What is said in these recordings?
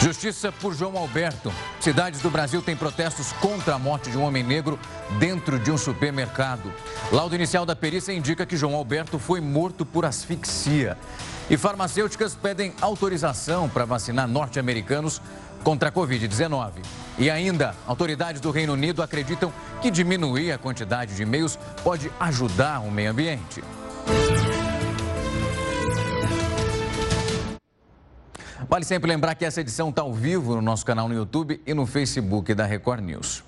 Justiça por João Alberto. Cidades do Brasil têm protestos contra a morte de um homem negro dentro de um supermercado. Laudo inicial da perícia indica que João Alberto foi morto por asfixia. E farmacêuticas pedem autorização para vacinar norte-americanos contra a Covid-19. E ainda, autoridades do Reino Unido acreditam que diminuir a quantidade de e-mails pode ajudar o meio ambiente. Vale sempre lembrar que essa edição está ao vivo no nosso canal no YouTube e no Facebook da Record News.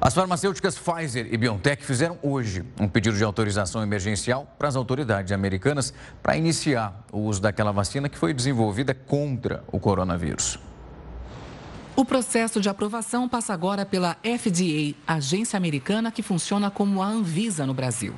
As farmacêuticas Pfizer e BioNTech fizeram hoje um pedido de autorização emergencial para as autoridades americanas para iniciar o uso daquela vacina que foi desenvolvida contra o coronavírus. O processo de aprovação passa agora pela FDA, agência americana que funciona como a Anvisa no Brasil.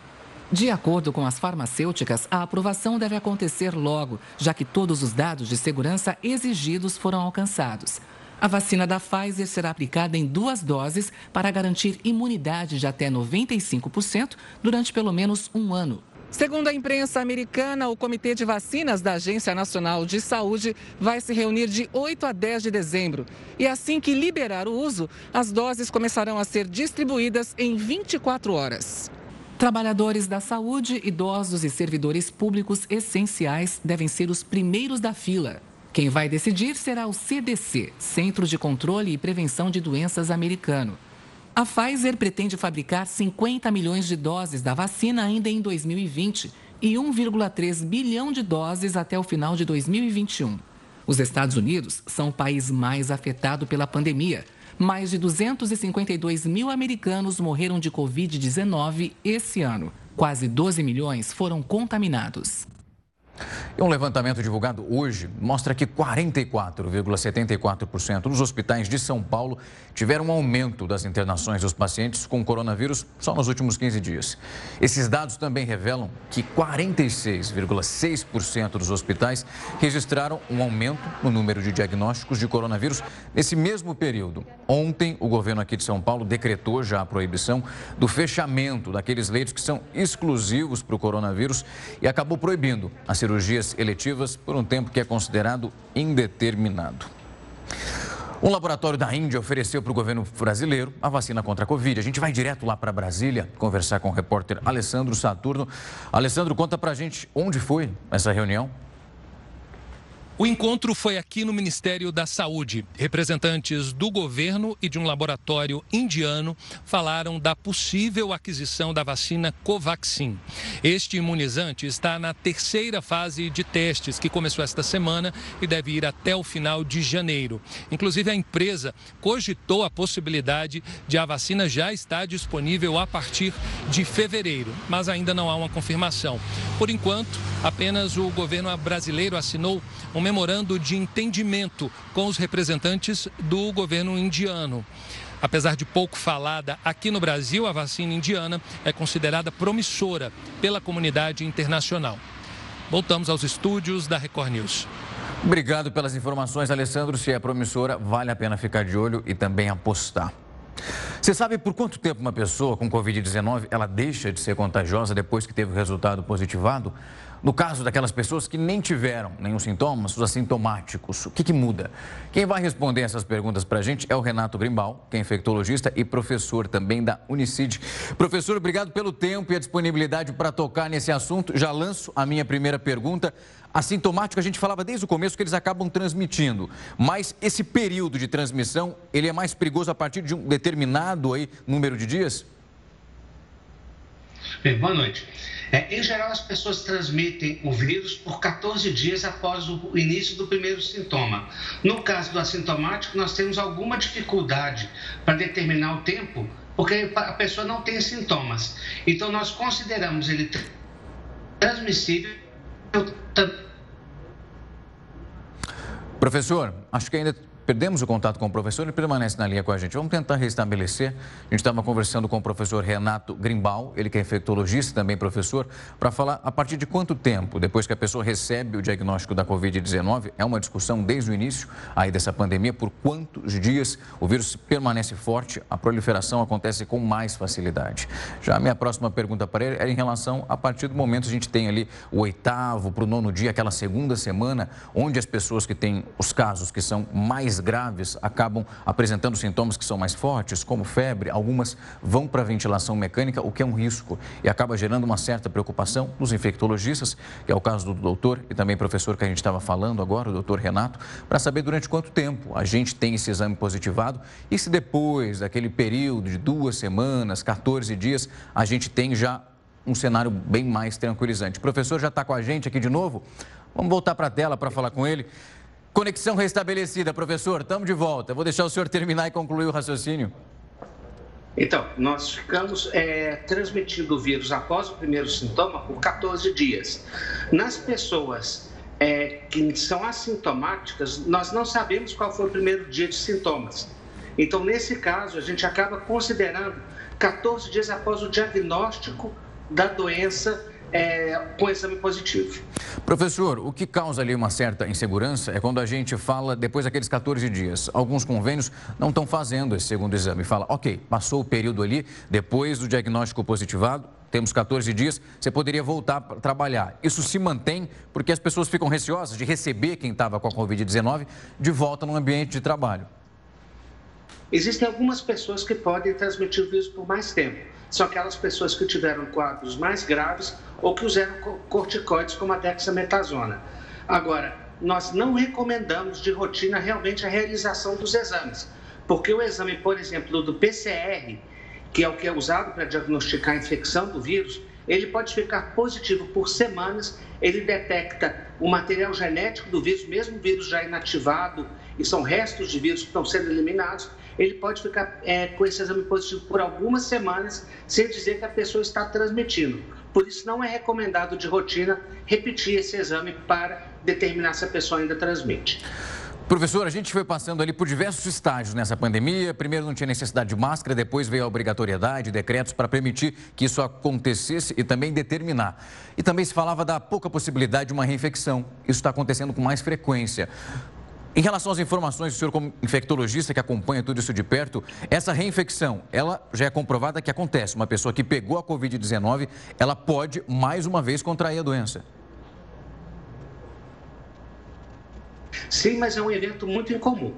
De acordo com as farmacêuticas, a aprovação deve acontecer logo, já que todos os dados de segurança exigidos foram alcançados. A vacina da Pfizer será aplicada em duas doses para garantir imunidade de até 95% durante pelo menos um ano. Segundo a imprensa americana, o Comitê de Vacinas da Agência Nacional de Saúde vai se reunir de 8 a 10 de dezembro. E assim que liberar o uso, as doses começarão a ser distribuídas em 24 horas. Trabalhadores da saúde, idosos e servidores públicos essenciais devem ser os primeiros da fila. Quem vai decidir será o CDC, Centro de Controle e Prevenção de Doenças americano. A Pfizer pretende fabricar 50 milhões de doses da vacina ainda em 2020 e 1,3 bilhão de doses até o final de 2021. Os Estados Unidos são o país mais afetado pela pandemia mais de 252 mil americanos morreram de Covid-19 esse ano. Quase 12 milhões foram contaminados. E um levantamento divulgado hoje mostra que 44,74% dos hospitais de São Paulo tiveram um aumento das internações dos pacientes com coronavírus só nos últimos 15 dias. Esses dados também revelam que 46,6% dos hospitais registraram um aumento no número de diagnósticos de coronavírus nesse mesmo período. Ontem, o governo aqui de São Paulo decretou já a proibição do fechamento daqueles leitos que são exclusivos para o coronavírus e acabou proibindo a cirurgias eletivas por um tempo que é considerado indeterminado. Um laboratório da Índia ofereceu para o governo brasileiro a vacina contra a Covid. A gente vai direto lá para Brasília conversar com o repórter Alessandro Saturno. Alessandro, conta para a gente onde foi essa reunião. O encontro foi aqui no Ministério da Saúde. Representantes do governo e de um laboratório indiano falaram da possível aquisição da vacina Covaxin. Este imunizante está na terceira fase de testes, que começou esta semana e deve ir até o final de janeiro. Inclusive, a empresa cogitou a possibilidade de a vacina já estar disponível a partir de fevereiro, mas ainda não há uma confirmação. Por enquanto, apenas o governo brasileiro assinou um memorando de entendimento com os representantes do governo indiano. Apesar de pouco falada aqui no Brasil, a vacina indiana é considerada promissora pela comunidade internacional. Voltamos aos estúdios da Record News. Obrigado pelas informações, Alessandro. Se é promissora, vale a pena ficar de olho e também apostar. Você sabe por quanto tempo uma pessoa com Covid-19 ela deixa de ser contagiosa depois que teve o resultado positivado? No caso daquelas pessoas que nem tiveram nenhum sintoma, os assintomáticos, o que, que muda? Quem vai responder essas perguntas para a gente é o Renato Grimbal, que é infectologista e professor também da Unicid. Professor, obrigado pelo tempo e a disponibilidade para tocar nesse assunto. Já lanço a minha primeira pergunta. Assintomático, a gente falava desde o começo que eles acabam transmitindo, mas esse período de transmissão, ele é mais perigoso a partir de um determinado aí, número de dias? Bem, boa noite. É, em geral, as pessoas transmitem o vírus por 14 dias após o início do primeiro sintoma. No caso do assintomático, nós temos alguma dificuldade para determinar o tempo, porque a pessoa não tem sintomas. Então, nós consideramos ele transmissível. Professor, acho que ainda Perdemos o contato com o professor, ele permanece na linha com a gente. Vamos tentar restabelecer. A gente estava conversando com o professor Renato Grimbal, ele que é infectologista também professor, para falar a partir de quanto tempo, depois que a pessoa recebe o diagnóstico da Covid-19, é uma discussão desde o início aí dessa pandemia, por quantos dias o vírus permanece forte, a proliferação acontece com mais facilidade. Já a minha próxima pergunta para ele é em relação a partir do momento que a gente tem ali o oitavo para o nono dia, aquela segunda semana, onde as pessoas que têm os casos que são mais graves acabam apresentando sintomas que são mais fortes, como febre, algumas vão para ventilação mecânica, o que é um risco e acaba gerando uma certa preocupação nos infectologistas, que é o caso do doutor e também professor que a gente estava falando agora, o doutor Renato, para saber durante quanto tempo a gente tem esse exame positivado e se depois daquele período de duas semanas, 14 dias, a gente tem já um cenário bem mais tranquilizante. O professor já está com a gente aqui de novo. Vamos voltar para a tela para falar com ele. Conexão restabelecida, professor, estamos de volta. Vou deixar o senhor terminar e concluir o raciocínio. Então, nós ficamos é, transmitindo o vírus após o primeiro sintoma por 14 dias. Nas pessoas é, que são assintomáticas, nós não sabemos qual foi o primeiro dia de sintomas. Então, nesse caso, a gente acaba considerando 14 dias após o diagnóstico da doença é, com exame positivo. Professor, o que causa ali uma certa insegurança é quando a gente fala depois daqueles 14 dias. Alguns convênios não estão fazendo esse segundo exame. Fala, ok, passou o período ali, depois do diagnóstico positivado, temos 14 dias, você poderia voltar para trabalhar. Isso se mantém porque as pessoas ficam receosas de receber quem estava com a Covid-19 de volta no ambiente de trabalho. Existem algumas pessoas que podem transmitir o vírus por mais tempo são aquelas pessoas que tiveram quadros mais graves ou que usaram corticoides como a dexametasona. Agora, nós não recomendamos de rotina realmente a realização dos exames, porque o exame, por exemplo, do PCR, que é o que é usado para diagnosticar a infecção do vírus, ele pode ficar positivo por semanas, ele detecta o material genético do vírus, mesmo o vírus já inativado, e são restos de vírus que estão sendo eliminados, ele pode ficar é, com esse exame positivo por algumas semanas, sem dizer que a pessoa está transmitindo. Por isso, não é recomendado de rotina repetir esse exame para determinar se a pessoa ainda transmite. Professor, a gente foi passando ali por diversos estágios nessa pandemia. Primeiro não tinha necessidade de máscara, depois veio a obrigatoriedade, decretos para permitir que isso acontecesse e também determinar. E também se falava da pouca possibilidade de uma reinfecção. Isso está acontecendo com mais frequência. Em relação às informações, o senhor como infectologista que acompanha tudo isso de perto, essa reinfecção, ela já é comprovada que acontece. Uma pessoa que pegou a Covid-19, ela pode mais uma vez contrair a doença. Sim, mas é um evento muito incomum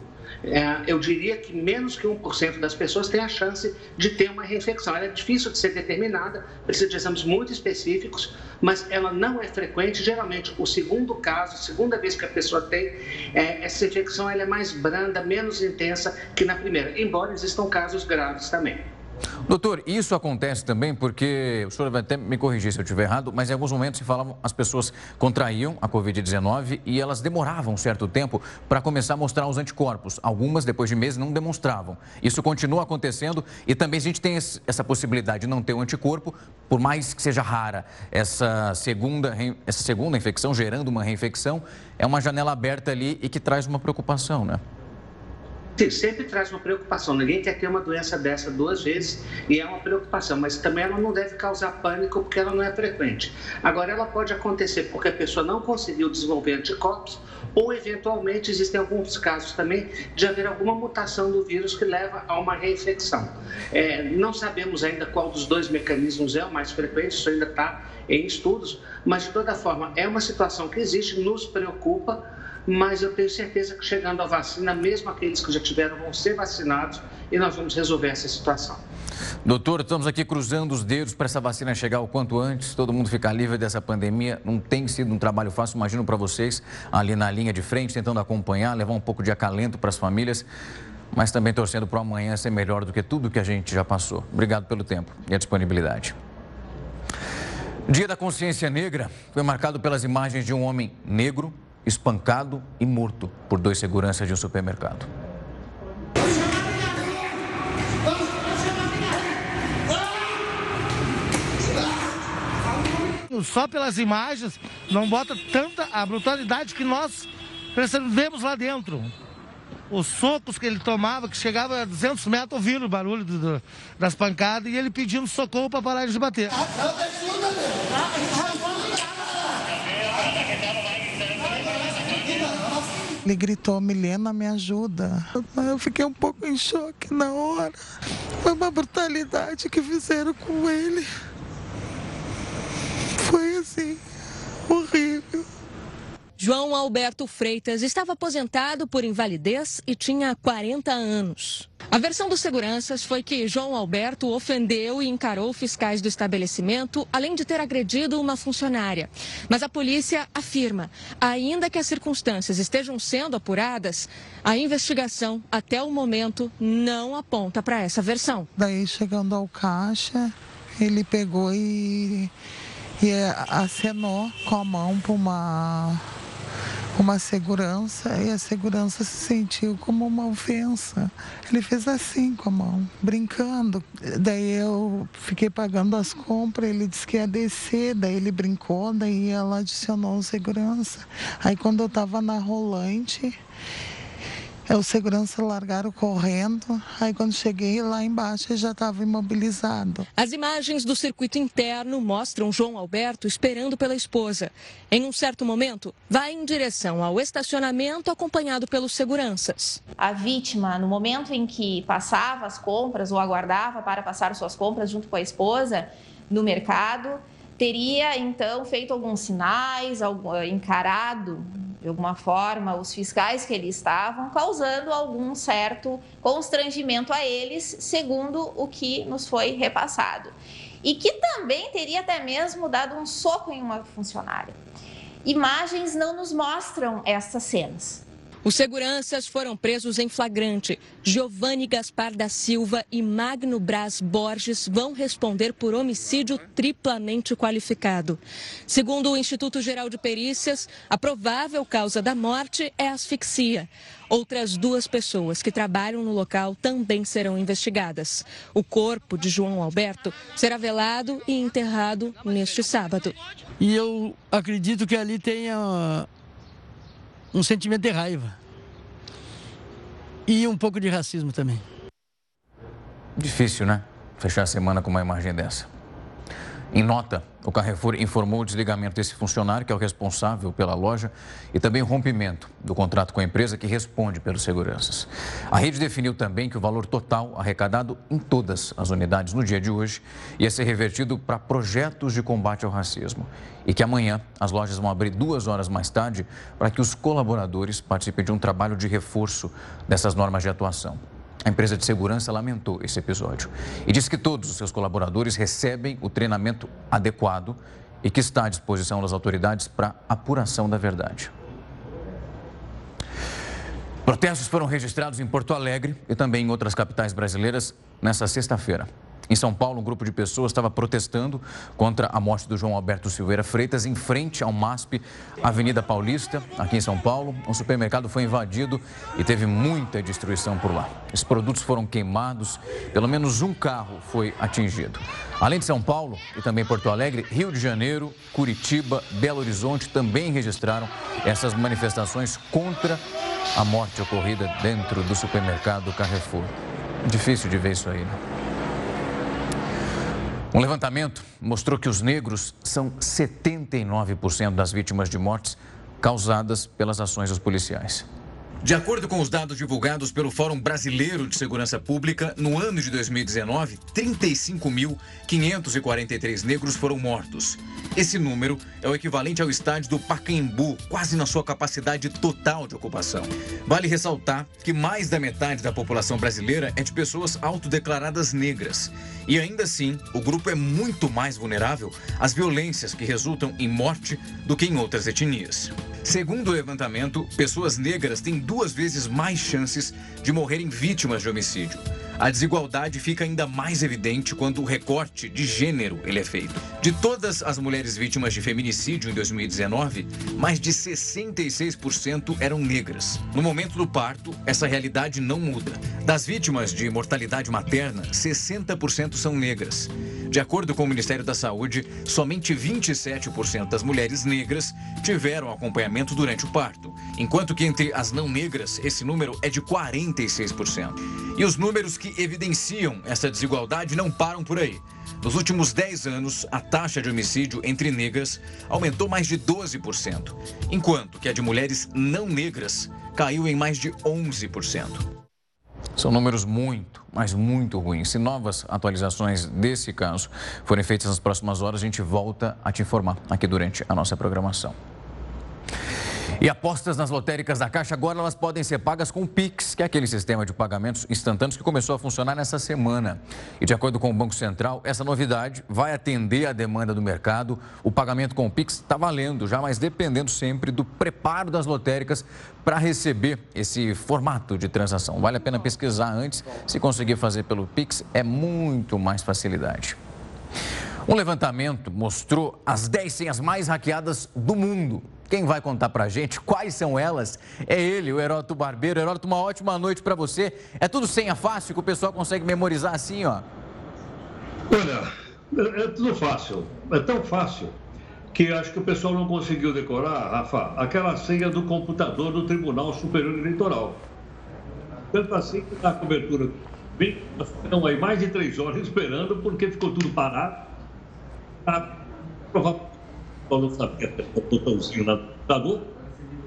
eu diria que menos que 1% das pessoas tem a chance de ter uma reinfecção. Ela é difícil de ser determinada, precisa de exames muito específicos, mas ela não é frequente. Geralmente, o segundo caso, a segunda vez que a pessoa tem é, essa infecção, ela é mais branda, menos intensa que na primeira, embora existam casos graves também. Doutor, isso acontece também porque, o senhor vai até me corrigir se eu estiver errado, mas em alguns momentos se falavam, as pessoas contraíam a Covid-19 e elas demoravam um certo tempo para começar a mostrar os anticorpos. Algumas, depois de meses, não demonstravam. Isso continua acontecendo e também a gente tem essa possibilidade de não ter o um anticorpo, por mais que seja rara essa segunda, essa segunda infecção, gerando uma reinfecção, é uma janela aberta ali e que traz uma preocupação, né? Sim, sempre traz uma preocupação. Ninguém quer ter uma doença dessa duas vezes e é uma preocupação, mas também ela não deve causar pânico porque ela não é frequente. Agora, ela pode acontecer porque a pessoa não conseguiu desenvolver anticorpos ou, eventualmente, existem alguns casos também de haver alguma mutação do vírus que leva a uma reinfecção. É, não sabemos ainda qual dos dois mecanismos é o mais frequente, isso ainda está em estudos, mas, de toda forma, é uma situação que existe, nos preocupa mas eu tenho certeza que chegando a vacina, mesmo aqueles que já tiveram vão ser vacinados e nós vamos resolver essa situação. Doutor, estamos aqui cruzando os dedos para essa vacina chegar o quanto antes, todo mundo ficar livre dessa pandemia. Não tem sido um trabalho fácil, imagino para vocês, ali na linha de frente, tentando acompanhar, levar um pouco de acalento para as famílias, mas também torcendo para o amanhã ser melhor do que tudo que a gente já passou. Obrigado pelo tempo e a disponibilidade. Dia da Consciência Negra foi marcado pelas imagens de um homem negro espancado e morto por dois seguranças de um supermercado. Só pelas imagens não bota tanta a brutalidade que nós vemos lá dentro. os socos que ele tomava, que chegava a 200 metros ouvindo o barulho do, do, das pancadas e ele pedindo socorro para parar de bater. Ele gritou, Milena, me ajuda. Eu fiquei um pouco em choque na hora. Foi uma brutalidade que fizeram com ele. Foi assim, horrível. João Alberto Freitas estava aposentado por invalidez e tinha 40 anos. A versão dos seguranças foi que João Alberto ofendeu e encarou fiscais do estabelecimento, além de ter agredido uma funcionária. Mas a polícia afirma, ainda que as circunstâncias estejam sendo apuradas, a investigação, até o momento, não aponta para essa versão. Daí, chegando ao caixa, ele pegou e, e acenou com a mão para uma uma segurança e a segurança se sentiu como uma ofensa. Ele fez assim com a mão, brincando. Daí eu fiquei pagando as compras, ele disse que ia descer, daí ele brincou, daí ela adicionou segurança. Aí quando eu estava na rolante, é, os seguranças largaram correndo, aí quando cheguei lá embaixo ele já estava imobilizado. As imagens do circuito interno mostram João Alberto esperando pela esposa. Em um certo momento, vai em direção ao estacionamento acompanhado pelos seguranças. A vítima, no momento em que passava as compras ou aguardava para passar suas compras junto com a esposa no mercado, teria então feito alguns sinais, encarado de alguma forma os fiscais que ali estavam, causando algum certo constrangimento a eles, segundo o que nos foi repassado. E que também teria até mesmo dado um soco em uma funcionária. Imagens não nos mostram essas cenas. Os seguranças foram presos em flagrante. Giovanni Gaspar da Silva e Magno Braz Borges vão responder por homicídio triplamente qualificado. Segundo o Instituto Geral de Perícias, a provável causa da morte é asfixia. Outras duas pessoas que trabalham no local também serão investigadas. O corpo de João Alberto será velado e enterrado neste sábado. E eu acredito que ali tenha um sentimento de raiva. E um pouco de racismo também. Difícil, né? Fechar a semana com uma imagem dessa. Em nota, o Carrefour informou o desligamento desse funcionário, que é o responsável pela loja, e também o rompimento do contrato com a empresa que responde pelos seguranças. A rede definiu também que o valor total arrecadado em todas as unidades no dia de hoje ia ser revertido para projetos de combate ao racismo. E que amanhã as lojas vão abrir duas horas mais tarde para que os colaboradores participem de um trabalho de reforço dessas normas de atuação. A empresa de segurança lamentou esse episódio e disse que todos os seus colaboradores recebem o treinamento adequado e que está à disposição das autoridades para apuração da verdade. Protestos foram registrados em Porto Alegre e também em outras capitais brasileiras nesta sexta-feira. Em São Paulo, um grupo de pessoas estava protestando contra a morte do João Alberto Silveira Freitas em frente ao MASP, Avenida Paulista, aqui em São Paulo. Um supermercado foi invadido e teve muita destruição por lá. Os produtos foram queimados, pelo menos um carro foi atingido. Além de São Paulo e também Porto Alegre, Rio de Janeiro, Curitiba, Belo Horizonte também registraram essas manifestações contra a morte ocorrida dentro do supermercado Carrefour. Difícil de ver isso aí, né? Um levantamento mostrou que os negros são 79% das vítimas de mortes causadas pelas ações dos policiais. De acordo com os dados divulgados pelo Fórum Brasileiro de Segurança Pública, no ano de 2019, 35.543 negros foram mortos. Esse número é o equivalente ao estádio do Pacaembu, quase na sua capacidade total de ocupação. Vale ressaltar que mais da metade da população brasileira é de pessoas autodeclaradas negras. E ainda assim, o grupo é muito mais vulnerável às violências que resultam em morte do que em outras etnias. Segundo o levantamento, pessoas negras têm duas vezes mais chances de morrerem vítimas de homicídio. A desigualdade fica ainda mais evidente quando o recorte de gênero ele é feito. De todas as mulheres vítimas de feminicídio em 2019, mais de 66% eram negras. No momento do parto, essa realidade não muda. Das vítimas de mortalidade materna, 60% são negras. De acordo com o Ministério da Saúde, somente 27% das mulheres negras tiveram acompanhamento durante o parto enquanto que entre as não negras esse número é de 46%. E os números que evidenciam essa desigualdade não param por aí. Nos últimos 10 anos, a taxa de homicídio entre negras aumentou mais de 12%, enquanto que a de mulheres não negras caiu em mais de 11%. São números muito, mas muito ruins. Se novas atualizações desse caso forem feitas nas próximas horas, a gente volta a te informar aqui durante a nossa programação. E apostas nas lotéricas da Caixa agora elas podem ser pagas com o Pix, que é aquele sistema de pagamentos instantâneos que começou a funcionar nessa semana. E de acordo com o Banco Central, essa novidade vai atender a demanda do mercado. O pagamento com o Pix está valendo já, mas dependendo sempre do preparo das lotéricas para receber esse formato de transação. Vale a pena pesquisar antes. Se conseguir fazer pelo Pix, é muito mais facilidade. Um levantamento mostrou as 10 senhas mais hackeadas do mundo. Quem vai contar pra gente quais são elas é ele, o Heródoto Barbeiro. Heródoto, uma ótima noite para você. É tudo senha fácil que o pessoal consegue memorizar assim, ó? Olha, é, é tudo fácil. É tão fácil que acho que o pessoal não conseguiu decorar, Rafa, aquela senha do computador do Tribunal Superior Eleitoral. Tanto assim que na cobertura estão aí mais de três horas esperando porque ficou tudo parado. Tá, provavelmente não sabia o botãozinho no computador.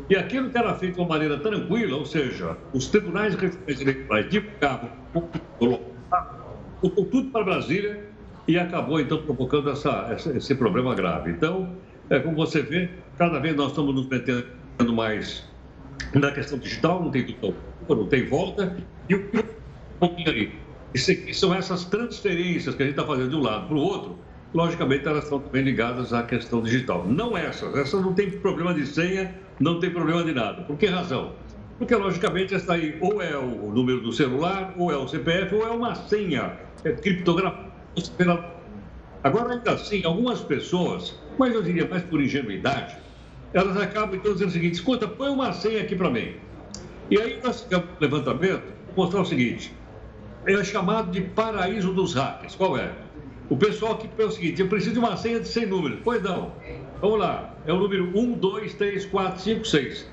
E aquilo que era feito de uma maneira tranquila, ou seja, os tribunais eleitorais divulgavam colocou tudo para Brasília e acabou então provocando essa, esse problema grave. Então, é, como você vê, cada vez nós estamos nos metendo mais na questão digital, não tem dúvida, não tem volta, e o que? São essas transferências que a gente está fazendo de um lado para o outro, logicamente elas estão também ligadas à questão digital. Não essas, essas não tem problema de senha, não tem problema de nada. Por que razão? Porque, logicamente, essa aí ou é o número do celular, ou é o CPF, ou é uma senha é criptografada. Agora, ainda assim, algumas pessoas, mas eu diria mais por ingenuidade, elas acabam então dizendo o seguinte: escuta, põe uma senha aqui para mim. E aí nós ficamos no levantamento, mostrar o seguinte: é chamado de paraíso dos hackers. Qual é? O pessoal aqui pensa o seguinte: eu preciso de uma senha de 100 números. Pois não. Vamos lá. É o número 1, 2, 3, 4, 5, 6.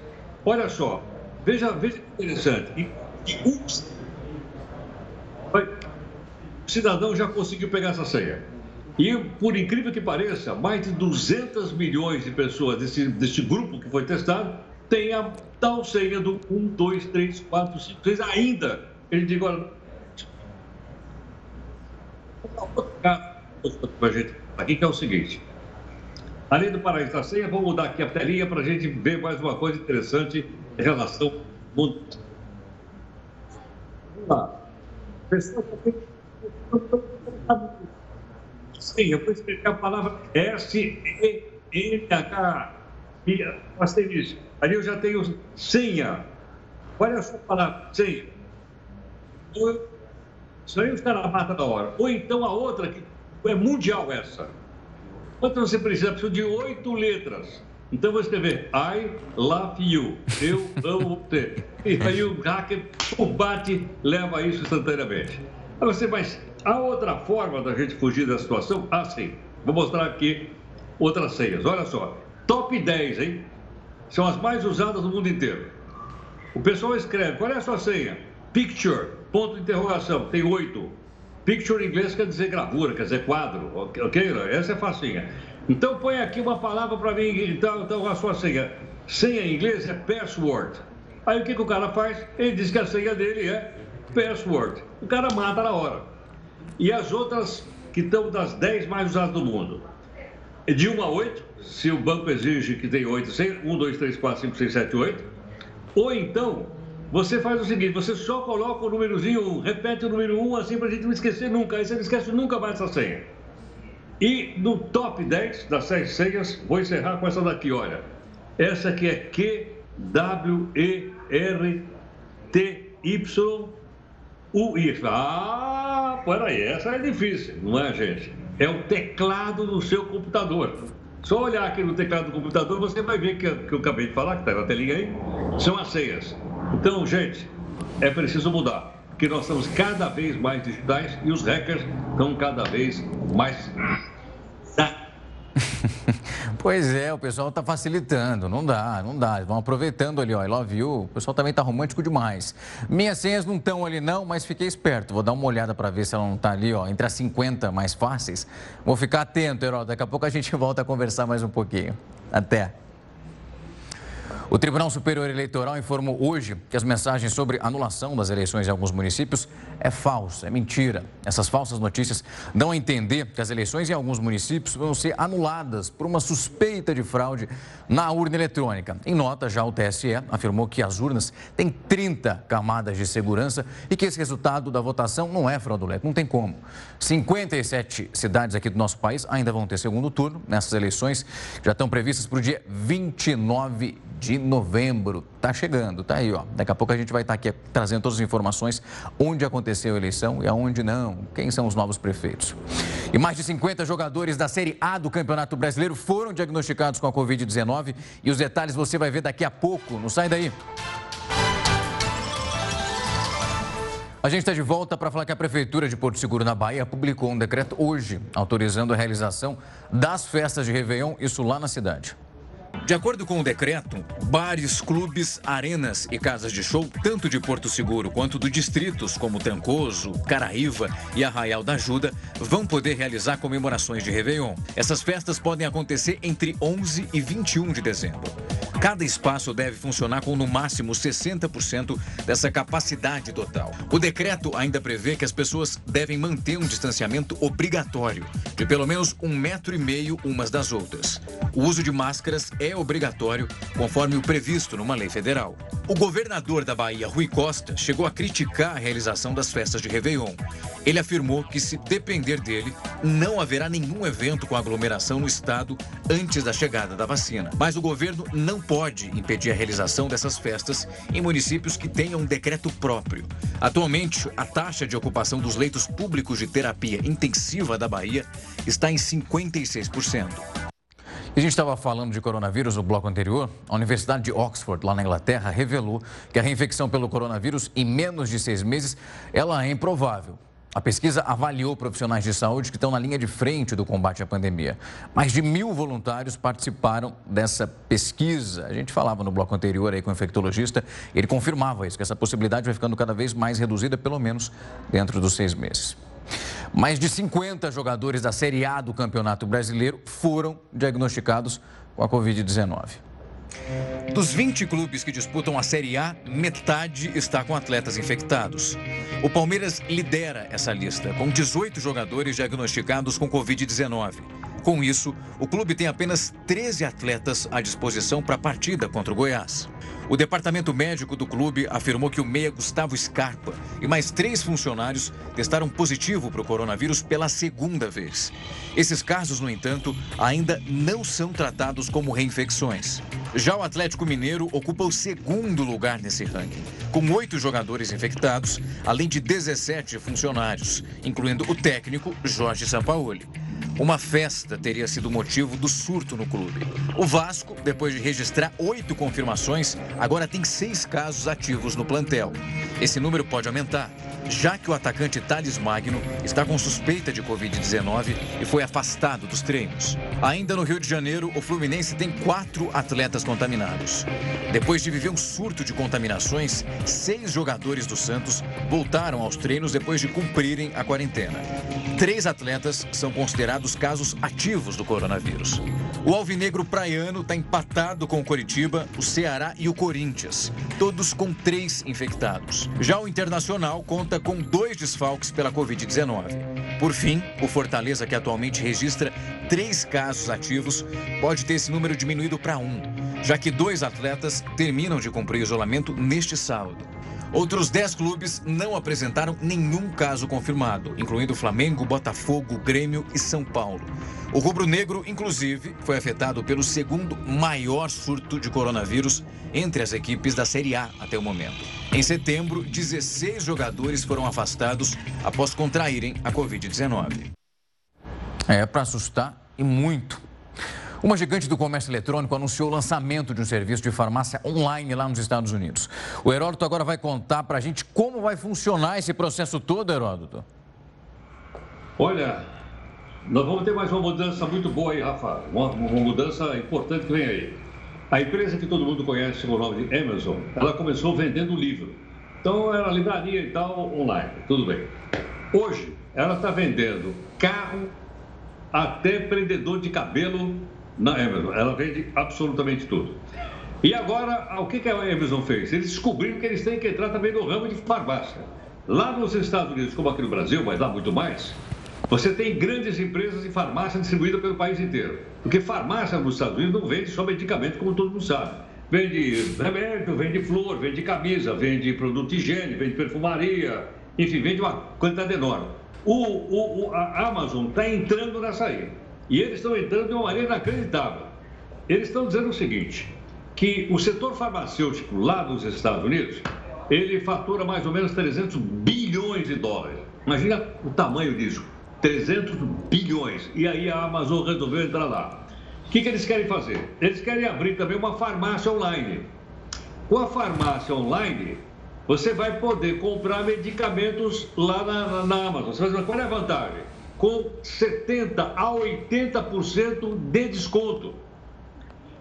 Olha só. Veja, veja que interessante. E, e um, o cidadão já conseguiu pegar essa senha. E, por incrível que pareça, mais de 200 milhões de pessoas desse, desse grupo que foi testado têm a tal senha do 1, 2, 3, 4, 5, 6 ainda. Ele diz agora, para a gente aqui, que é o seguinte. Além do paraíso da senha, vamos mudar aqui a telinha para a gente ver mais uma coisa interessante em relação ao mundo. Vamos lá. Sim, eu vou explicar a palavra S-E-N-H. Asterisco. Ali eu já tenho senha. Olha só a palavra, senha. Isso aí os caras matam na hora. Ou então a outra, que é mundial essa. Quanto você precisa? Precisa de oito letras. Então vou escrever I love you. Eu amo você. E aí o hacker bate, leva isso instantaneamente. Aí você, mas a outra forma da gente fugir da situação, assim, vou mostrar aqui outras senhas. Olha só, top 10, hein? São as mais usadas no mundo inteiro. O pessoal escreve, qual é a sua senha? Picture, ponto de interrogação, tem oito. Picture em inglês quer dizer gravura, quer dizer quadro, ok? Essa é facinha. Então põe aqui uma palavra para mim, então, então a sua senha. Senha em inglês é password. Aí o que, que o cara faz? Ele diz que a senha dele é password. O cara mata na hora. E as outras que estão das 10 mais usadas do mundo. De 1 a 8, se o banco exige que tenha 8 senhas, 1, 2, 3, 4, 5, 6, 7, 8. Ou então, você faz o seguinte, você só coloca o númerozinho 1, repete o número 1 assim para a gente não esquecer nunca. Aí você não esquece nunca mais essa senha. E no top 10 das 6 senhas, vou encerrar com essa daqui, olha. Essa aqui é Q-W-E-R-T-Y-U-I. Ah, peraí, essa é difícil, não é, gente? É o teclado do seu computador. Só olhar aqui no teclado do computador, você vai ver que, que eu acabei de falar, que está na telinha aí, são as senhas. Então, gente, é preciso mudar, porque nós estamos cada vez mais digitais e os hackers estão cada vez mais. Pois é, o pessoal está facilitando, não dá, não dá. Vão aproveitando ali, ó, I love you, o pessoal também está romântico demais. Minhas senhas não estão ali não, mas fiquei esperto. Vou dar uma olhada para ver se ela não está ali, ó, entre as 50 mais fáceis. Vou ficar atento, Herói, daqui a pouco a gente volta a conversar mais um pouquinho. Até. O Tribunal Superior Eleitoral informou hoje que as mensagens sobre anulação das eleições em alguns municípios é falsa, é mentira. Essas falsas notícias dão a entender que as eleições em alguns municípios vão ser anuladas por uma suspeita de fraude na urna eletrônica. Em nota, já o TSE afirmou que as urnas têm 30 camadas de segurança e que esse resultado da votação não é fraudulento, não tem como. 57 cidades aqui do nosso país ainda vão ter segundo turno nessas eleições, já estão previstas para o dia 29 de novembro. Tá chegando, tá aí, ó. Daqui a pouco a gente vai estar tá aqui trazendo todas as informações onde aconteceu a eleição e aonde não, quem são os novos prefeitos. E mais de 50 jogadores da Série A do Campeonato Brasileiro foram diagnosticados com a Covid-19 e os detalhes você vai ver daqui a pouco. Não sai daí. A gente está de volta para falar que a Prefeitura de Porto Seguro, na Bahia, publicou um decreto hoje autorizando a realização das festas de Réveillon, isso lá na cidade. De acordo com o decreto, bares, clubes, arenas e casas de show, tanto de Porto Seguro quanto do distritos como Trancoso, Caraíva e Arraial da Ajuda, vão poder realizar comemorações de Réveillon. Essas festas podem acontecer entre 11 e 21 de dezembro. Cada espaço deve funcionar com no máximo 60% dessa capacidade total. O decreto ainda prevê que as pessoas devem manter um distanciamento obrigatório de pelo menos um metro e meio umas das outras. O uso de máscaras é obrigatório, conforme o previsto numa lei federal. O governador da Bahia, Rui Costa, chegou a criticar a realização das festas de Réveillon. Ele afirmou que, se depender dele, não haverá nenhum evento com aglomeração no estado antes da chegada da vacina. Mas o governo não pode impedir a realização dessas festas em municípios que tenham um decreto próprio. Atualmente, a taxa de ocupação dos leitos públicos de terapia intensiva da Bahia está em 56%. A gente estava falando de coronavírus no bloco anterior. A Universidade de Oxford, lá na Inglaterra, revelou que a reinfecção pelo coronavírus em menos de seis meses ela é improvável. A pesquisa avaliou profissionais de saúde que estão na linha de frente do combate à pandemia. Mais de mil voluntários participaram dessa pesquisa. A gente falava no bloco anterior aí com o infectologista, ele confirmava isso, que essa possibilidade vai ficando cada vez mais reduzida, pelo menos dentro dos seis meses. Mais de 50 jogadores da Série A do Campeonato Brasileiro foram diagnosticados com a Covid-19. Dos 20 clubes que disputam a Série A, metade está com atletas infectados. O Palmeiras lidera essa lista, com 18 jogadores diagnosticados com Covid-19. Com isso, o clube tem apenas 13 atletas à disposição para a partida contra o Goiás. O departamento médico do clube afirmou que o meia Gustavo Scarpa e mais três funcionários testaram positivo para o coronavírus pela segunda vez. Esses casos, no entanto, ainda não são tratados como reinfecções. Já o Atlético Mineiro ocupa o segundo lugar nesse ranking, com oito jogadores infectados, além de 17 funcionários, incluindo o técnico Jorge Sampaoli. Uma festa teria sido motivo do surto no clube. O Vasco, depois de registrar oito confirmações, agora tem seis casos ativos no plantel. Esse número pode aumentar, já que o atacante Thales Magno está com suspeita de Covid-19 e foi afastado dos treinos. Ainda no Rio de Janeiro, o Fluminense tem quatro atletas contaminados. Depois de viver um surto de contaminações, seis jogadores do Santos voltaram aos treinos depois de cumprirem a quarentena. Três atletas são considerados casos ativos do coronavírus. O Alvinegro Praiano está empatado com o Coritiba, o Ceará e o Corinthians, todos com três infectados. Já o Internacional conta com dois desfalques pela Covid-19. Por fim, o Fortaleza, que atualmente registra três casos ativos, pode ter esse número diminuído para um, já que dois atletas terminam de cumprir isolamento neste sábado. Outros 10 clubes não apresentaram nenhum caso confirmado, incluindo Flamengo, Botafogo, Grêmio e São Paulo. O rubro-negro, inclusive, foi afetado pelo segundo maior surto de coronavírus entre as equipes da Série A até o momento. Em setembro, 16 jogadores foram afastados após contraírem a Covid-19. É para assustar e muito. Uma gigante do comércio eletrônico anunciou o lançamento de um serviço de farmácia online lá nos Estados Unidos. O Heródoto agora vai contar para a gente como vai funcionar esse processo todo, Heródoto. Olha, nós vamos ter mais uma mudança muito boa aí, Rafa. Uma, uma mudança importante que vem aí. A empresa que todo mundo conhece com o nome de Amazon, ela começou vendendo livro. Então era livraria e tal, online, tudo bem. Hoje, ela está vendendo carro até prendedor de cabelo na Amazon. Ela vende absolutamente tudo. E agora, o que, a Amazon fez? Eles descobriram que eles têm que entrar também no ramo de farmácia. Lá nos Estados Unidos, como aqui no Brasil, mas lá muito mais, você tem grandes empresas de farmácia distribuídas pelo país inteiro. Porque farmácia nos Estados Unidos não vende só medicamento, como todo mundo sabe. Vende remédio, vende flor, vende camisa, vende produto higiene, vende perfumaria, enfim, vende uma quantidade enorme. O, o, o a Amazon está entrando nessa aí. E eles estão entrando de uma maneira inacreditável. Eles estão dizendo o seguinte, que o setor farmacêutico lá nos Estados Unidos, ele fatura mais ou menos 300 bilhões de dólares. Imagina o tamanho disso. 300 bilhões. E aí a Amazon resolveu entrar lá. O que, que eles querem fazer? Eles querem abrir também uma farmácia online. Com a farmácia online, você vai poder comprar medicamentos lá na, na, na Amazon. Você vai dizer, qual é a vantagem? Com 70% a 80% de desconto.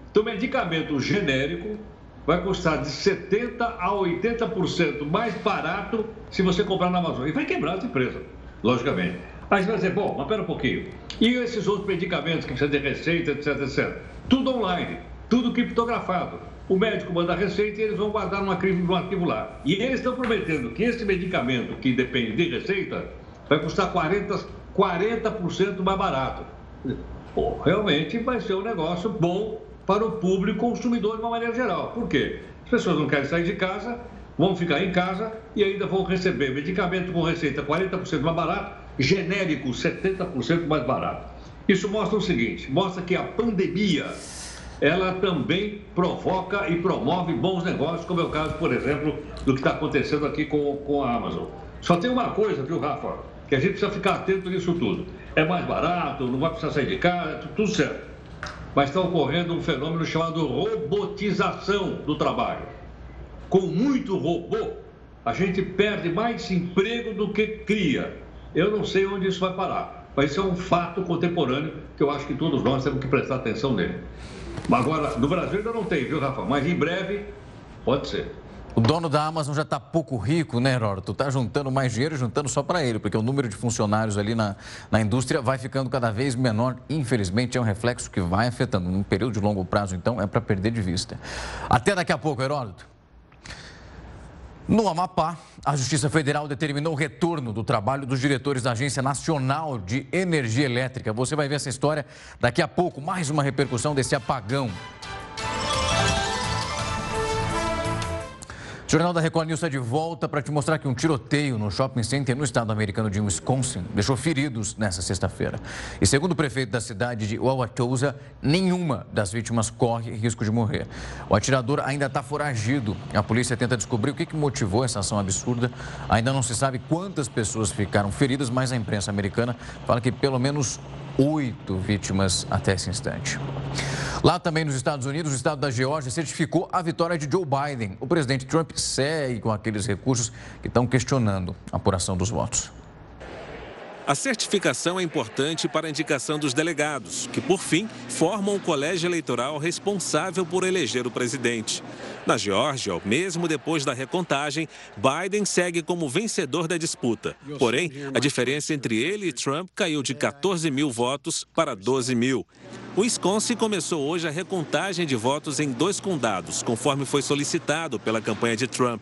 Então, medicamento genérico vai custar de 70% a 80% mais barato se você comprar na Amazon. E vai quebrar as empresas, logicamente. Aí você vai dizer, bom, mas pera um pouquinho. E esses outros medicamentos que precisam de receita, etc, etc. Tudo online, tudo criptografado. O médico manda a receita e eles vão guardar num arquivo, arquivo lá. E eles estão prometendo que esse medicamento, que depende de receita, vai custar 40%, 40 mais barato. Realmente vai ser um negócio bom para o público consumidor de uma maneira geral. Por quê? As pessoas não querem sair de casa, vão ficar em casa e ainda vão receber medicamento com receita 40% mais barato genérico 70% mais barato. Isso mostra o seguinte, mostra que a pandemia ela também provoca e promove bons negócios, como é o caso, por exemplo, do que está acontecendo aqui com, com a Amazon. Só tem uma coisa, viu, Rafa, que a gente precisa ficar atento nisso tudo. É mais barato, não vai precisar sair de casa, tudo certo. Mas está ocorrendo um fenômeno chamado robotização do trabalho. Com muito robô, a gente perde mais emprego do que cria. Eu não sei onde isso vai parar, mas isso é um fato contemporâneo que eu acho que todos nós temos que prestar atenção nele. Agora, no Brasil ainda não tem, viu, Rafa? Mas em breve pode ser. O dono da Amazon já está pouco rico, né, Heródoto? Está juntando mais dinheiro, juntando só para ele, porque o número de funcionários ali na, na indústria vai ficando cada vez menor. Infelizmente, é um reflexo que vai afetando. Num período de longo prazo, então, é para perder de vista. Até daqui a pouco, Heródoto. No Amapá, a Justiça Federal determinou o retorno do trabalho dos diretores da Agência Nacional de Energia Elétrica. Você vai ver essa história daqui a pouco. Mais uma repercussão desse apagão O Jornal da Record News está de volta para te mostrar que um tiroteio no shopping center no estado americano de Wisconsin deixou feridos nessa sexta-feira. E segundo o prefeito da cidade de Wauwatosa, nenhuma das vítimas corre risco de morrer. O atirador ainda está foragido. A polícia tenta descobrir o que, que motivou essa ação absurda. Ainda não se sabe quantas pessoas ficaram feridas, mas a imprensa americana fala que pelo menos oito vítimas até esse instante. Lá também nos Estados Unidos, o estado da Geórgia certificou a vitória de Joe Biden. O presidente Trump segue com aqueles recursos que estão questionando a apuração dos votos. A certificação é importante para a indicação dos delegados, que, por fim, formam o colégio eleitoral responsável por eleger o presidente. Na Geórgia, mesmo depois da recontagem, Biden segue como vencedor da disputa. Porém, a diferença entre ele e Trump caiu de 14 mil votos para 12 mil. O Wisconsin começou hoje a recontagem de votos em dois condados, conforme foi solicitado pela campanha de Trump.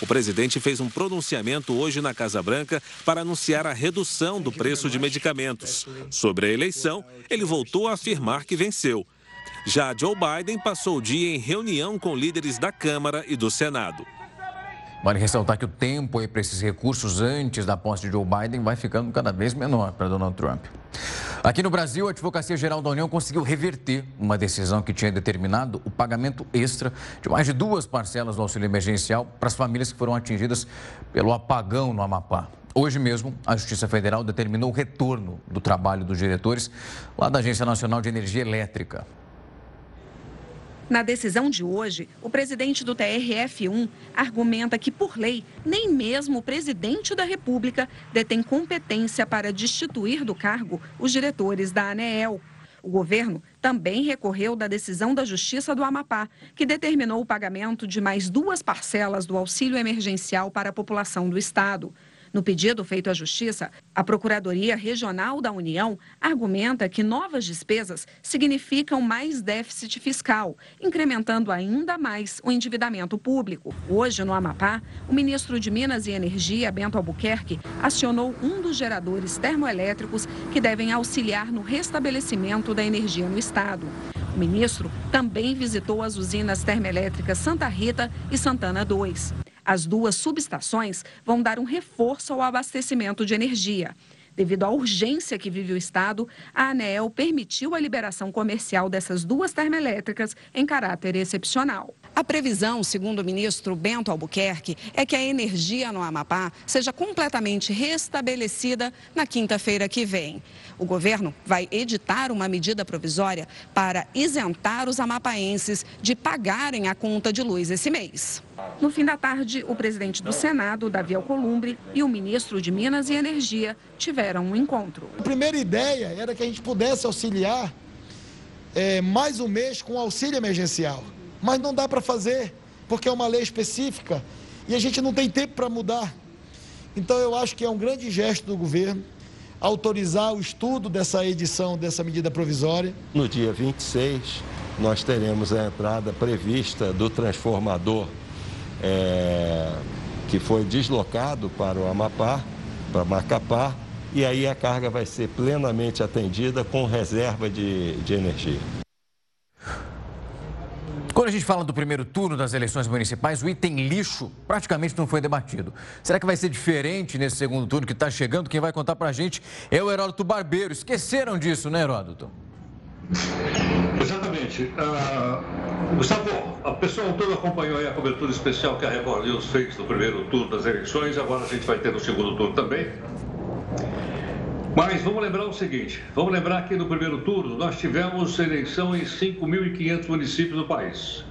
O presidente fez um pronunciamento hoje na Casa Branca para anunciar a redução do preço de medicamentos. Sobre a eleição, ele voltou a afirmar que venceu. Já Joe Biden passou o dia em reunião com líderes da Câmara e do Senado. Vale ressaltar que o tempo para esses recursos antes da posse de Joe Biden vai ficando cada vez menor para Donald Trump. Aqui no Brasil, a Advocacia Geral da União conseguiu reverter uma decisão que tinha determinado o pagamento extra de mais de duas parcelas do auxílio emergencial para as famílias que foram atingidas pelo apagão no Amapá. Hoje mesmo, a Justiça Federal determinou o retorno do trabalho dos diretores lá da Agência Nacional de Energia Elétrica. Na decisão de hoje, o presidente do TRF1 argumenta que, por lei, nem mesmo o presidente da República detém competência para destituir do cargo os diretores da ANEEL. O governo também recorreu da decisão da Justiça do Amapá, que determinou o pagamento de mais duas parcelas do auxílio emergencial para a população do estado. No pedido feito à Justiça, a Procuradoria Regional da União argumenta que novas despesas significam mais déficit fiscal, incrementando ainda mais o endividamento público. Hoje, no Amapá, o ministro de Minas e Energia, Bento Albuquerque, acionou um dos geradores termoelétricos que devem auxiliar no restabelecimento da energia no estado. O ministro também visitou as usinas termoelétricas Santa Rita e Santana 2. As duas subestações vão dar um reforço ao abastecimento de energia. Devido à urgência que vive o Estado, a ANEEL permitiu a liberação comercial dessas duas termoelétricas em caráter excepcional. A previsão, segundo o ministro Bento Albuquerque, é que a energia no Amapá seja completamente restabelecida na quinta-feira que vem. O governo vai editar uma medida provisória para isentar os amapaenses de pagarem a conta de luz esse mês. No fim da tarde, o presidente do Senado, Davi Alcolumbre, e o ministro de Minas e Energia tiveram um encontro. A primeira ideia era que a gente pudesse auxiliar é, mais um mês com auxílio emergencial. Mas não dá para fazer, porque é uma lei específica e a gente não tem tempo para mudar. Então eu acho que é um grande gesto do governo autorizar o estudo dessa edição dessa medida provisória. No dia 26, nós teremos a entrada prevista do transformador é, que foi deslocado para o Amapá, para Macapá, e aí a carga vai ser plenamente atendida com reserva de, de energia. Quando a gente fala do primeiro turno das eleições municipais, o item lixo praticamente não foi debatido. Será que vai ser diferente nesse segundo turno que está chegando? Quem vai contar para a gente é o Heródoto Barbeiro. Esqueceram disso, né, Heródoto? Exatamente. Uh, Gustavo, a pessoa toda acompanhou a cobertura especial que a Record News fez no primeiro turno das eleições, agora a gente vai ter no segundo turno também. Mas vamos lembrar o seguinte: vamos lembrar que no primeiro turno nós tivemos eleição em 5.500 municípios do país.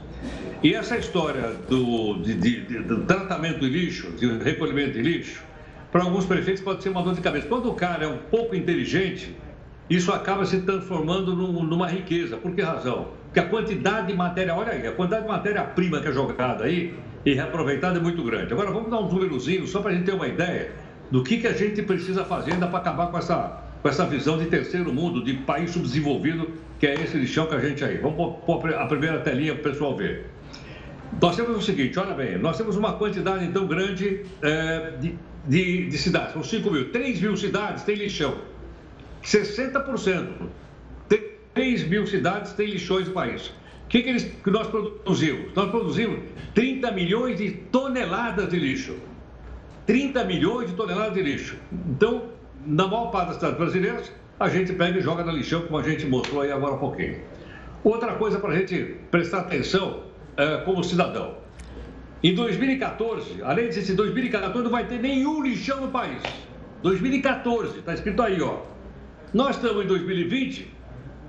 E essa história do, de, de, de, do tratamento de lixo, de recolhimento de lixo, para alguns prefeitos pode ser uma dor de cabeça. Quando o cara é um pouco inteligente, isso acaba se transformando num, numa riqueza. Por que razão? Porque a quantidade de matéria, olha aí, a quantidade de matéria-prima que é jogada aí e reaproveitada é muito grande. Agora vamos dar um númerozinho só para a gente ter uma ideia do que, que a gente precisa fazer ainda para acabar com essa, com essa visão de terceiro mundo, de país subdesenvolvido, que é esse lixão que a gente aí. Vamos pôr a primeira telinha para o pessoal ver. Nós temos o seguinte, olha bem, nós temos uma quantidade então grande é, de, de, de, cidades, são 5 mil, 3 mil cidades têm lixão, 60%, 3 mil cidades têm lixões no país. O que, que, eles, que nós produzimos? Nós produzimos 30 milhões de toneladas de lixo. 30 milhões de toneladas de lixo. Então, na maior parte das cidades brasileiras, a gente pega e joga no lixão, como a gente mostrou aí agora há pouquinho. Outra coisa para a gente prestar atenção é, como cidadão. Em 2014, além de ser 2014, não vai ter nenhum lixão no país. 2014, está escrito aí, ó. Nós estamos em 2020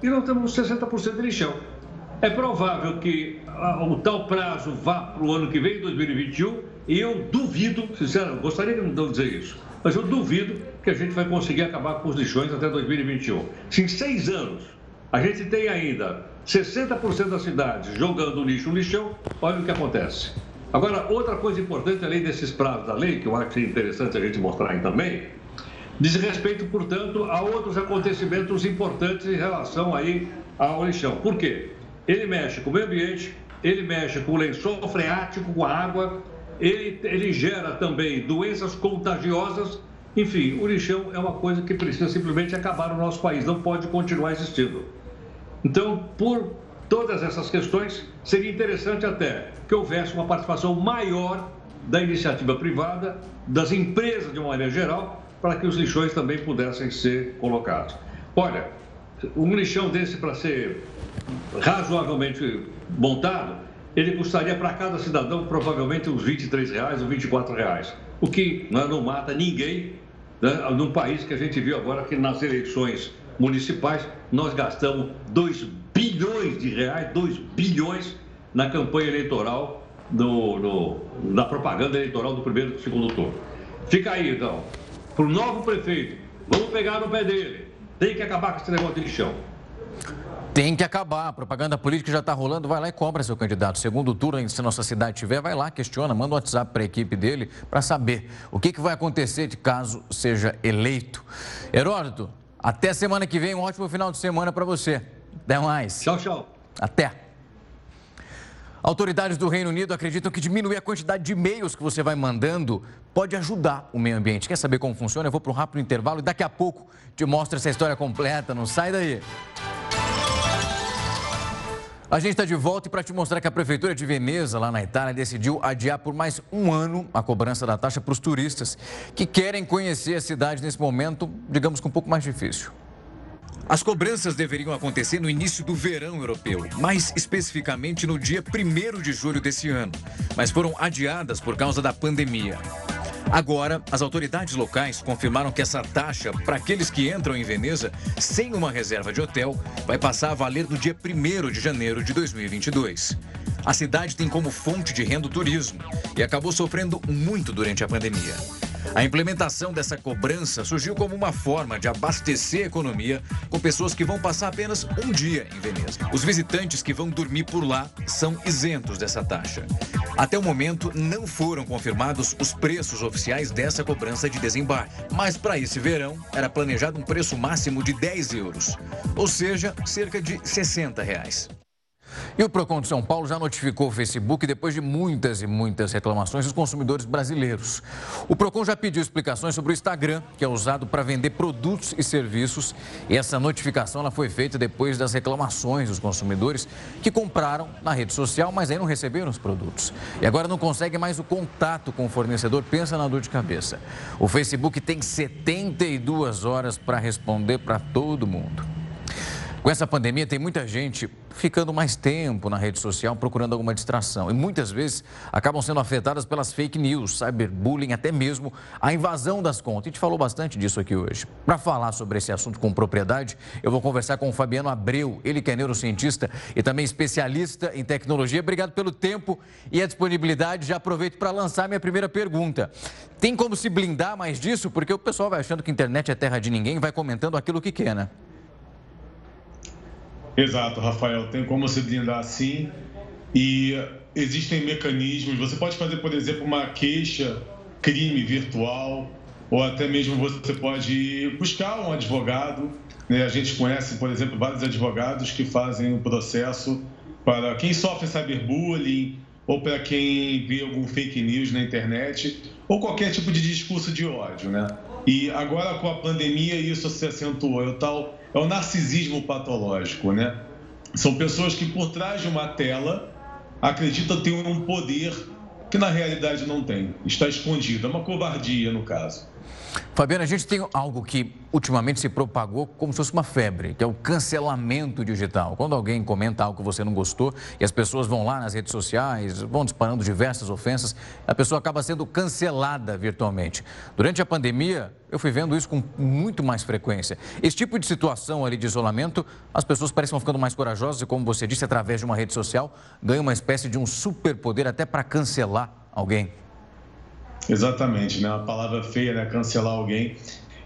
e não temos 60% de lixão. É provável que o tal prazo vá para o ano que vem, 2021, e eu duvido, sinceramente, gostaria de não dizer isso, mas eu duvido que a gente vai conseguir acabar com os lixões até 2021. Se em seis anos a gente tem ainda 60% das cidades jogando lixo no lixão, olha o que acontece. Agora, outra coisa importante, além desses prazos da lei, que eu acho interessante a gente mostrar aí também, diz respeito, portanto, a outros acontecimentos importantes em relação aí ao lixão. Por quê? Ele mexe com o meio ambiente, ele mexe com o lençol freático, com a água, ele, ele gera também doenças contagiosas. Enfim, o lixão é uma coisa que precisa simplesmente acabar no nosso país, não pode continuar existindo. Então, por todas essas questões, seria interessante até que houvesse uma participação maior da iniciativa privada, das empresas de uma maneira geral, para que os lixões também pudessem ser colocados. Olha, um lixão desse para ser razoavelmente montado, ele custaria para cada cidadão provavelmente uns 23 reais ou 24 reais, o que né, não mata ninguém né, num país que a gente viu agora que nas eleições municipais nós gastamos 2 bilhões de reais, 2 bilhões na campanha eleitoral, do, da propaganda eleitoral do primeiro e do segundo turno. Fica aí, então, para o novo prefeito, vamos pegar no pé dele. Tem que acabar com esse negócio de lixão. Tem que acabar. A propaganda política já está rolando. Vai lá e cobra seu candidato. Segundo turno, se nossa cidade tiver, vai lá, questiona, manda um WhatsApp para a equipe dele para saber o que, que vai acontecer de caso seja eleito. Heródoto, até semana que vem. Um ótimo final de semana para você. Até mais. Tchau, tchau. Até. Autoridades do Reino Unido acreditam que diminuir a quantidade de e-mails que você vai mandando pode ajudar o meio ambiente. Quer saber como funciona? Eu vou para um rápido intervalo e daqui a pouco te mostro essa história completa. Não sai daí. A gente está de volta e para te mostrar que a Prefeitura de Veneza, lá na Itália, decidiu adiar por mais um ano a cobrança da taxa para os turistas que querem conhecer a cidade nesse momento, digamos que um pouco mais difícil. As cobranças deveriam acontecer no início do verão europeu, mais especificamente no dia 1 de julho desse ano, mas foram adiadas por causa da pandemia. Agora, as autoridades locais confirmaram que essa taxa para aqueles que entram em Veneza sem uma reserva de hotel vai passar a valer no dia 1 de janeiro de 2022. A cidade tem como fonte de renda o turismo e acabou sofrendo muito durante a pandemia. A implementação dessa cobrança surgiu como uma forma de abastecer a economia com pessoas que vão passar apenas um dia em Veneza. Os visitantes que vão dormir por lá são isentos dessa taxa. Até o momento, não foram confirmados os preços oficiais dessa cobrança de desembarque, mas para esse verão era planejado um preço máximo de 10 euros, ou seja, cerca de 60 reais. E o Procon de São Paulo já notificou o Facebook depois de muitas e muitas reclamações dos consumidores brasileiros. O Procon já pediu explicações sobre o Instagram, que é usado para vender produtos e serviços. E essa notificação ela foi feita depois das reclamações dos consumidores que compraram na rede social, mas aí não receberam os produtos. E agora não conseguem mais o contato com o fornecedor. Pensa na dor de cabeça. O Facebook tem 72 horas para responder para todo mundo. Com essa pandemia, tem muita gente ficando mais tempo na rede social procurando alguma distração. E muitas vezes acabam sendo afetadas pelas fake news, cyberbullying, até mesmo a invasão das contas. A gente falou bastante disso aqui hoje. Para falar sobre esse assunto com propriedade, eu vou conversar com o Fabiano Abreu, ele que é neurocientista e também especialista em tecnologia. Obrigado pelo tempo e a disponibilidade. Já aproveito para lançar minha primeira pergunta. Tem como se blindar mais disso? Porque o pessoal vai achando que a internet é terra de ninguém e vai comentando aquilo que quer, né? Exato, Rafael. Tem como se blindar assim. E existem mecanismos. Você pode fazer, por exemplo, uma queixa crime virtual, ou até mesmo você pode buscar um advogado. Né? A gente conhece, por exemplo, vários advogados que fazem um processo para quem sofre cyberbullying ou para quem vê algum fake news na internet ou qualquer tipo de discurso de ódio, né? E agora com a pandemia isso se acentuou, é o tal é o narcisismo patológico, né? São pessoas que por trás de uma tela acreditam ter um poder que na realidade não tem, está escondido, é uma covardia no caso. Fabiana, a gente tem algo que ultimamente se propagou como se fosse uma febre, que é o cancelamento digital. Quando alguém comenta algo que você não gostou e as pessoas vão lá nas redes sociais, vão disparando diversas ofensas, a pessoa acaba sendo cancelada virtualmente. Durante a pandemia, eu fui vendo isso com muito mais frequência. Esse tipo de situação ali de isolamento, as pessoas parecem ficando mais corajosas e, como você disse, através de uma rede social, ganham uma espécie de um superpoder até para cancelar alguém. Exatamente, né? A palavra feia, né? Cancelar alguém.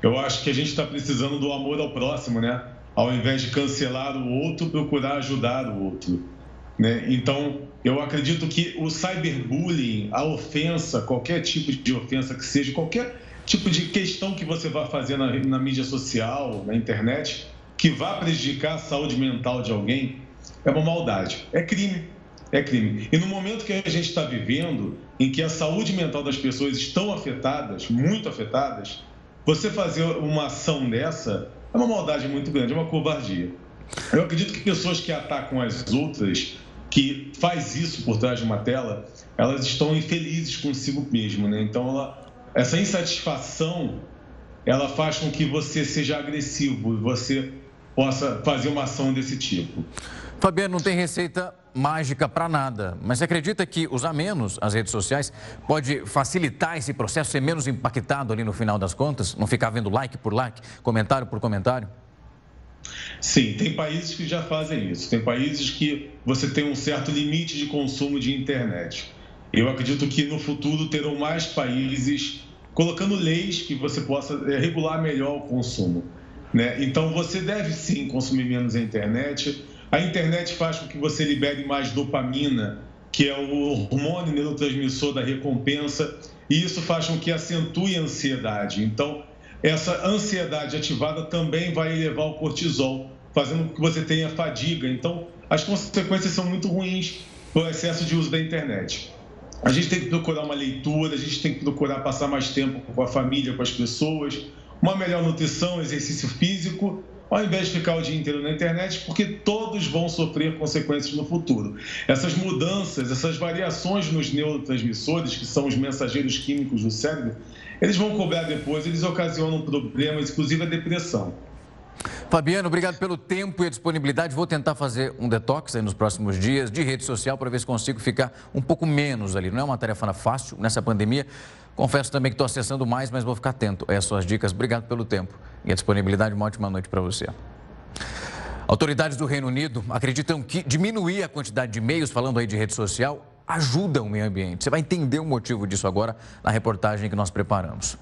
Eu acho que a gente está precisando do amor ao próximo, né? Ao invés de cancelar o outro, procurar ajudar o outro. Né? Então, eu acredito que o cyberbullying, a ofensa, qualquer tipo de ofensa que seja, qualquer tipo de questão que você vá fazer na, na mídia social, na internet, que vá prejudicar a saúde mental de alguém, é uma maldade, é crime é crime. E no momento que a gente está vivendo, em que a saúde mental das pessoas estão afetadas, muito afetadas, você fazer uma ação dessa é uma maldade muito grande, é uma covardia. Eu acredito que pessoas que atacam as outras, que faz isso por trás de uma tela, elas estão infelizes consigo mesmo, né? Então, ela, essa insatisfação, ela faz com que você seja agressivo, você possa fazer uma ação desse tipo. Fabiano, não tem receita mágica para nada, mas você acredita que usar menos as redes sociais pode facilitar esse processo, ser menos impactado ali no final das contas? Não ficar vendo like por like, comentário por comentário? Sim, tem países que já fazem isso. Tem países que você tem um certo limite de consumo de internet. Eu acredito que no futuro terão mais países colocando leis que você possa eh, regular melhor o consumo. Né? Então você deve sim consumir menos a internet. A internet faz com que você libere mais dopamina, que é o hormônio neurotransmissor da recompensa, e isso faz com que acentue a ansiedade. Então, essa ansiedade ativada também vai elevar o cortisol, fazendo com que você tenha fadiga. Então, as consequências são muito ruins pelo excesso de uso da internet. A gente tem que procurar uma leitura, a gente tem que procurar passar mais tempo com a família, com as pessoas, uma melhor nutrição, exercício físico, ao invés de ficar o dia inteiro na internet, porque todos vão sofrer consequências no futuro. Essas mudanças, essas variações nos neurotransmissores, que são os mensageiros químicos do cérebro, eles vão cobrar depois, eles ocasionam problemas, inclusive a depressão. Fabiano, obrigado pelo tempo e a disponibilidade. Vou tentar fazer um detox nos próximos dias de rede social para ver se consigo ficar um pouco menos ali. Não é uma tarefa fácil nessa pandemia. Confesso também que estou acessando mais, mas vou ficar atento às suas dicas. Obrigado pelo tempo e a disponibilidade. Uma ótima noite para você. Autoridades do Reino Unido acreditam que diminuir a quantidade de e-mails, falando aí de rede social, ajuda o meio ambiente. Você vai entender o motivo disso agora na reportagem que nós preparamos.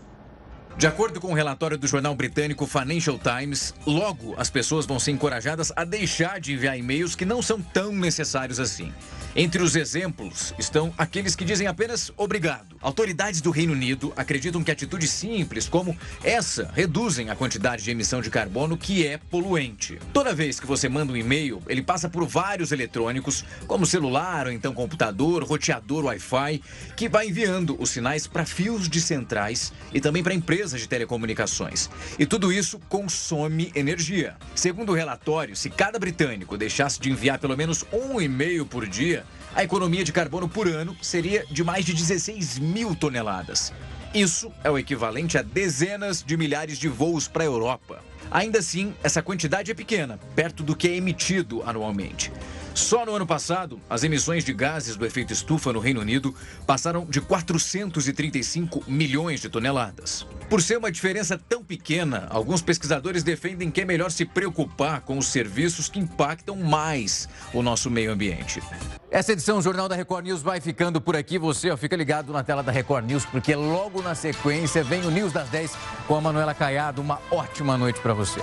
De acordo com o um relatório do jornal britânico Financial Times, logo as pessoas vão ser encorajadas a deixar de enviar e-mails que não são tão necessários assim. Entre os exemplos estão aqueles que dizem apenas obrigado. Autoridades do Reino Unido acreditam que atitudes simples como essa reduzem a quantidade de emissão de carbono que é poluente. Toda vez que você manda um e-mail, ele passa por vários eletrônicos, como celular ou então computador, roteador Wi-Fi, que vai enviando os sinais para fios de centrais e também para empresas de telecomunicações. E tudo isso consome energia. Segundo o relatório, se cada britânico deixasse de enviar pelo menos um e-mail por dia, a economia de carbono por ano seria de mais de 16 mil toneladas. Isso é o equivalente a dezenas de milhares de voos para a Europa. Ainda assim, essa quantidade é pequena, perto do que é emitido anualmente. Só no ano passado, as emissões de gases do efeito estufa no Reino Unido passaram de 435 milhões de toneladas. Por ser uma diferença tão pequena, alguns pesquisadores defendem que é melhor se preocupar com os serviços que impactam mais o nosso meio ambiente. Essa edição do Jornal da Record News vai ficando por aqui. Você ó, fica ligado na tela da Record News, porque logo na sequência vem o News das 10 com a Manuela Caiado. Uma ótima noite para você.